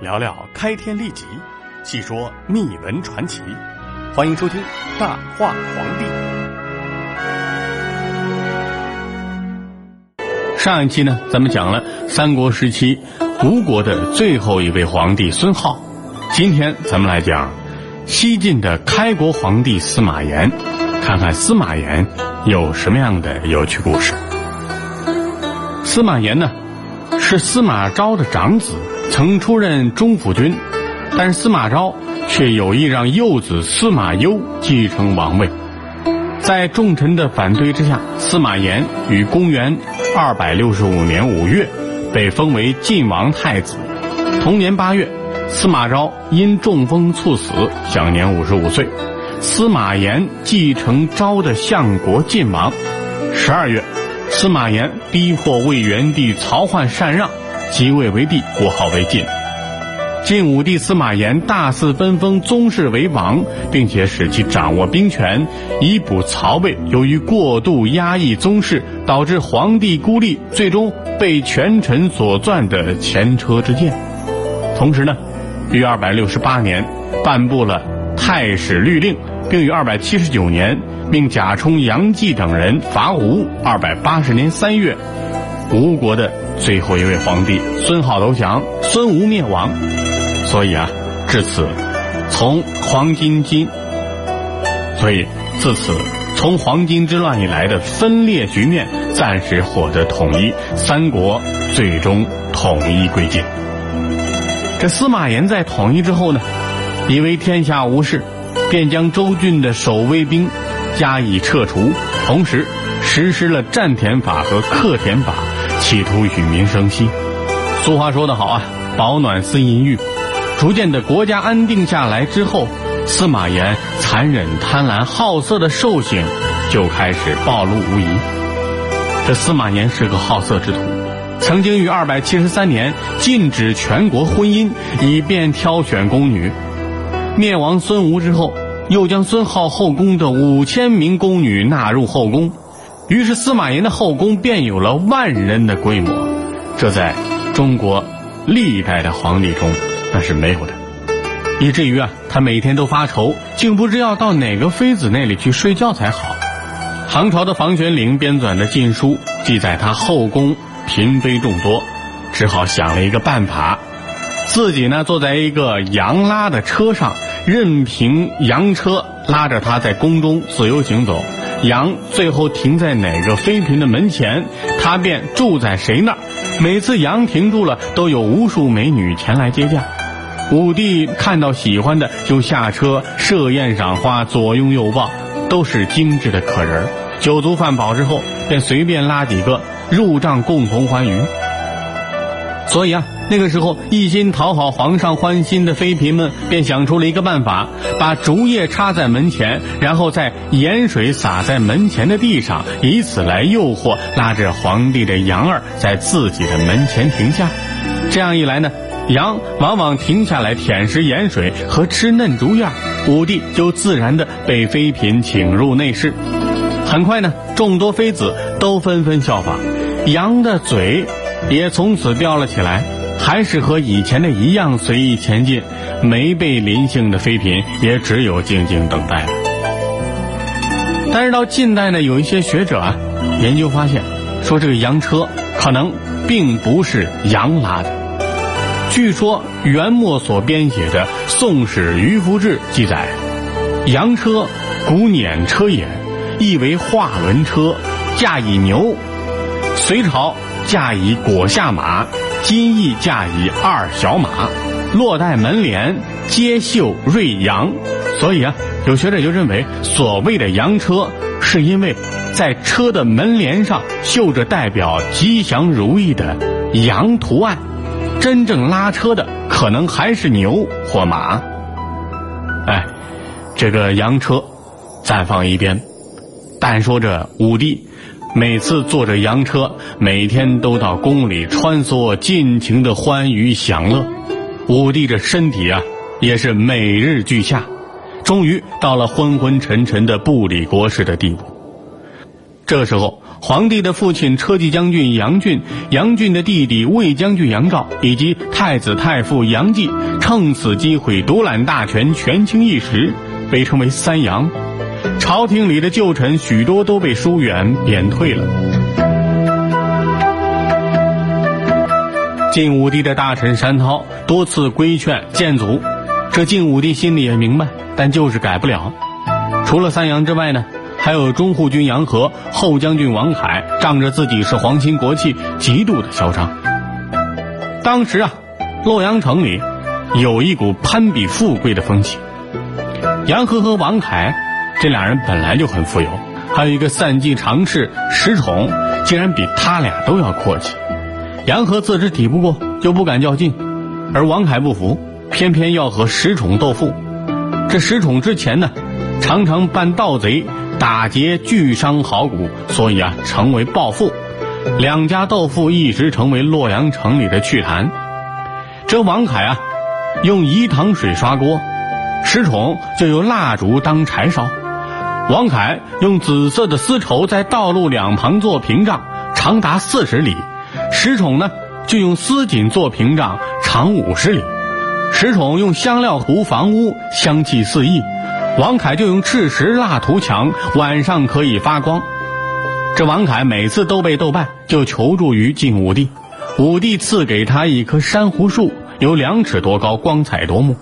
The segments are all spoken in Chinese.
聊聊开天立即，细说秘闻传奇。欢迎收听《大话皇帝》。上一期呢，咱们讲了三国时期吴国的最后一位皇帝孙皓。今天咱们来讲西晋的开国皇帝司马炎，看看司马炎有什么样的有趣故事。司马炎呢，是司马昭的长子。曾出任中府君，但司马昭却有意让幼子司马攸继承王位。在众臣的反对之下，司马炎于公元二百六十五年五月被封为晋王太子。同年八月，司马昭因中风猝死，享年五十五岁。司马炎继承昭的相国晋王。十二月，司马炎逼迫魏元帝曹奂禅让。即位为帝，国号为晋。晋武帝司马炎大肆分封宗室为王，并且使其掌握兵权，以补曹魏由于过度压抑宗室，导致皇帝孤立，最终被权臣所钻的前车之鉴。同时呢，于二百六十八年颁布了太史律令，并于二百七十九年命贾充、杨继等人伐吴。二百八十年三月，吴国的。最后一位皇帝孙皓投降，孙吴灭亡，所以啊，至此，从黄巾金，所以自此从黄巾之乱以来的分裂局面暂时获得统一，三国最终统一归晋。这司马炎在统一之后呢，以为天下无事，便将州郡的守卫兵加以撤除，同时实施了占田法和克田法。企图与民生息。俗话说得好啊，保暖思淫欲。逐渐的国家安定下来之后，司马炎残忍、贪婪、好色的兽性就开始暴露无遗。这司马炎是个好色之徒，曾经于二百七十三年禁止全国婚姻，以便挑选宫女。灭亡孙吴之后，又将孙皓后宫的五千名宫女纳入后宫。于是司马炎的后宫便有了万人的规模，这在中国历代的皇帝中那是没有的，以至于啊，他每天都发愁，竟不知要到哪个妃子那里去睡觉才好。唐朝的房玄龄编纂的禁书记载他后宫嫔妃众多，只好想了一个办法，自己呢坐在一个羊拉的车上，任凭羊车拉着他在宫中自由行走。羊最后停在哪个妃嫔的门前，他便住在谁那儿。每次羊停住了，都有无数美女前来接驾。武帝看到喜欢的，就下车设宴赏花，左拥右抱，都是精致的可人。酒足饭饱之后，便随便拉几个入帐共同欢愉。所以啊。那个时候，一心讨好皇上欢心的妃嫔们，便想出了一个办法：把竹叶插在门前，然后在盐水洒在门前的地上，以此来诱惑，拉着皇帝的羊儿在自己的门前停下。这样一来呢，羊往往停下来舔食盐水和吃嫩竹叶，武帝就自然的被妃嫔请入内室。很快呢，众多妃子都纷纷效仿，羊的嘴也从此叼了起来。还是和以前的一样随意前进，没被临幸的妃嫔也只有静静等待了。但是到近代呢，有一些学者啊研究发现，说这个羊车可能并不是羊拉的。据说元末所编写的《宋史渔夫志》记载，羊车古辇车也，意为画轮车，驾以牛。隋朝驾以裹下马。金翼驾以二小马，落带门帘，皆绣瑞羊。所以啊，有学者就认为，所谓的羊车，是因为在车的门帘上绣着代表吉祥如意的羊图案。真正拉车的可能还是牛或马。哎，这个羊车暂放一边，但说着武帝。每次坐着洋车，每天都到宫里穿梭，尽情的欢愉享乐。武帝这身体啊，也是每日俱下，终于到了昏昏沉沉的不理国事的地步。这时候，皇帝的父亲车骑将军杨俊、杨俊的弟弟魏将军杨照以及太子太傅杨继，趁此机会独揽大权，权倾一时，被称为三杨。朝廷里的旧臣许多都被疏远贬退了。晋武帝的大臣山涛多次规劝建祖，这晋武帝心里也明白，但就是改不了。除了三杨之外呢？还有中护军杨和、后将军王凯，仗着自己是皇亲国戚，极度的嚣张。当时啊，洛阳城里有一股攀比富贵的风气。杨和和王凯这俩人本来就很富有，还有一个散骑常侍石宠，竟然比他俩都要阔气。杨和自知抵不过，就不敢较劲，而王凯不服，偏偏要和石宠斗富。这石宠之前呢，常常扮盗贼。打劫巨商豪贾，所以啊，成为暴富。两家斗富一时成为洛阳城里的趣谈。这王凯啊，用饴糖水刷锅；石宠就用蜡烛当柴烧。王凯用紫色的丝绸在道路两旁做屏障，长达四十里；石宠呢，就用丝锦做屏障，长五十里。石宠用香料涂房屋，香气四溢。王凯就用赤石蜡涂墙，晚上可以发光。这王凯每次都被斗败，就求助于晋武帝。武帝赐给他一棵珊瑚树，有两尺多高，光彩夺目。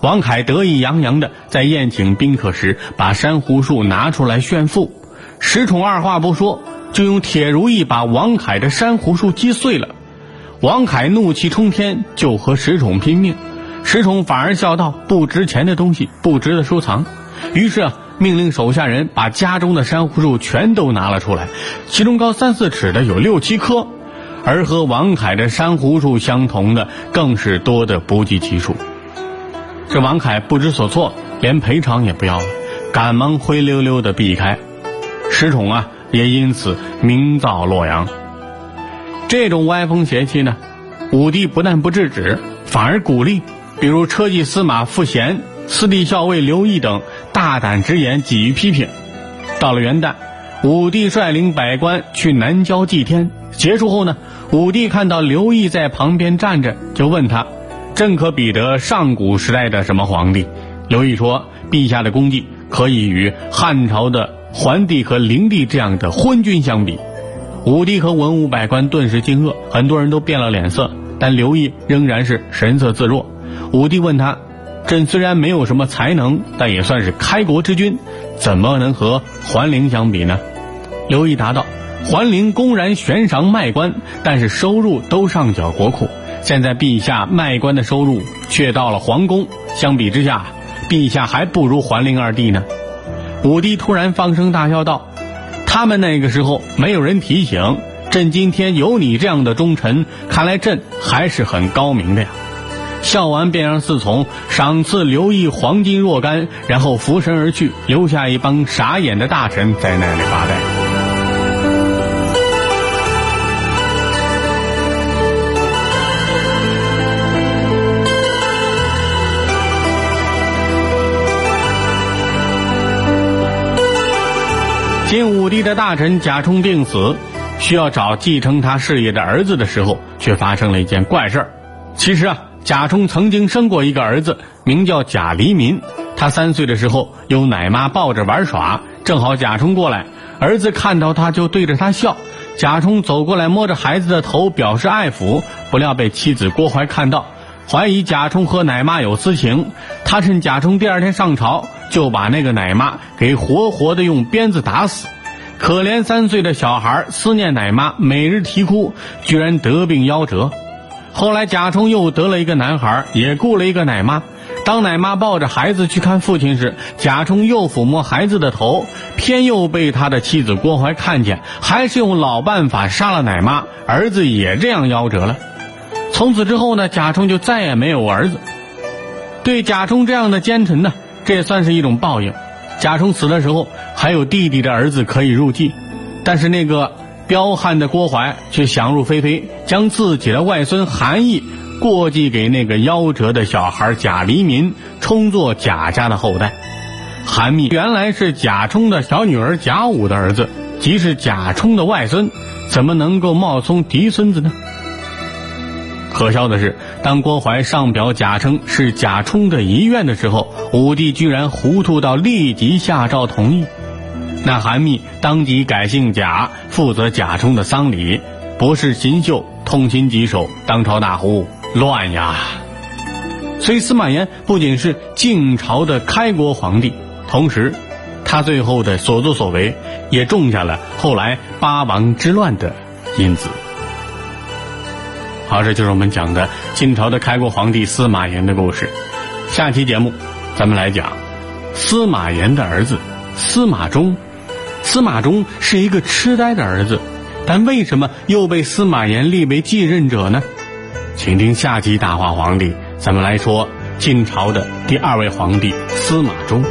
王凯得意洋洋的在宴请宾客时，把珊瑚树拿出来炫富。石宠二话不说，就用铁如意把王凯的珊瑚树击碎了。王凯怒气冲天，就和石宠拼命。石宠反而笑道：“不值钱的东西不值得收藏。”于是啊，命令手下人把家中的珊瑚树全都拿了出来，其中高三四尺的有六七棵，而和王凯的珊瑚树相同的更是多得不计其数。这王凯不知所措，连赔偿也不要了，赶忙灰溜溜的避开。石宠啊，也因此名噪洛阳。这种歪风邪气呢，武帝不但不制止，反而鼓励。比如车骑司马傅贤、司隶校尉刘毅等大胆直言，给予批评。到了元旦，武帝率领百官去南郊祭天。结束后呢，武帝看到刘毅在旁边站着，就问他：“朕可比得上古时代的什么皇帝？”刘毅说：“陛下的功绩可以与汉朝的桓帝和灵帝这样的昏君相比。”武帝和文武百官顿时惊愕，很多人都变了脸色，但刘毅仍然是神色自若。武帝问他：“朕虽然没有什么才能，但也算是开国之君，怎么能和桓灵相比呢？”刘毅答道：“桓灵公然悬赏卖官，但是收入都上缴国库。现在陛下卖官的收入却到了皇宫，相比之下，陛下还不如桓灵二帝呢。”武帝突然放声大笑道：“他们那个时候没有人提醒，朕今天有你这样的忠臣，看来朕还是很高明的呀。”笑完，便让侍从赏赐刘毅黄金若干，然后拂身而去，留下一帮傻眼的大臣在那里发呆。晋武帝的大臣贾充病死，需要找继承他事业的儿子的时候，却发生了一件怪事。其实啊。贾充曾经生过一个儿子，名叫贾黎民。他三岁的时候，有奶妈抱着玩耍，正好贾充过来，儿子看到他就对着他笑。贾充走过来摸着孩子的头表示爱抚，不料被妻子郭槐看到，怀疑贾充和奶妈有私情。他趁贾充第二天上朝，就把那个奶妈给活活的用鞭子打死。可怜三岁的小孩思念奶妈，每日啼哭，居然得病夭折。后来贾充又得了一个男孩，也雇了一个奶妈。当奶妈抱着孩子去看父亲时，贾充又抚摸孩子的头，偏又被他的妻子郭槐看见，还是用老办法杀了奶妈，儿子也这样夭折了。从此之后呢，贾充就再也没有儿子。对贾充这样的奸臣呢，这也算是一种报应。贾充死的时候，还有弟弟的儿子可以入继，但是那个。彪悍的郭淮却想入非非，将自己的外孙韩毅过继给那个夭折的小孩贾黎民，充作贾家的后代。韩密原来是贾充的小女儿贾武的儿子，即是贾充的外孙，怎么能够冒充嫡孙子呢？可笑的是，当郭槐上表贾称是贾充的遗愿的时候，武帝居然糊涂到立即下诏同意。那韩密当即改姓贾，负责贾充的丧礼。博士秦秀痛心疾首，当朝大呼乱呀！所以司马炎不仅是晋朝的开国皇帝，同时，他最后的所作所为也种下了后来八王之乱的因子。好，这就是我们讲的晋朝的开国皇帝司马炎的故事。下期节目，咱们来讲司马炎的儿子司马衷。司马衷是一个痴呆的儿子，但为什么又被司马炎立为继任者呢？请听下集大话皇帝，咱们来说晋朝的第二位皇帝司马衷。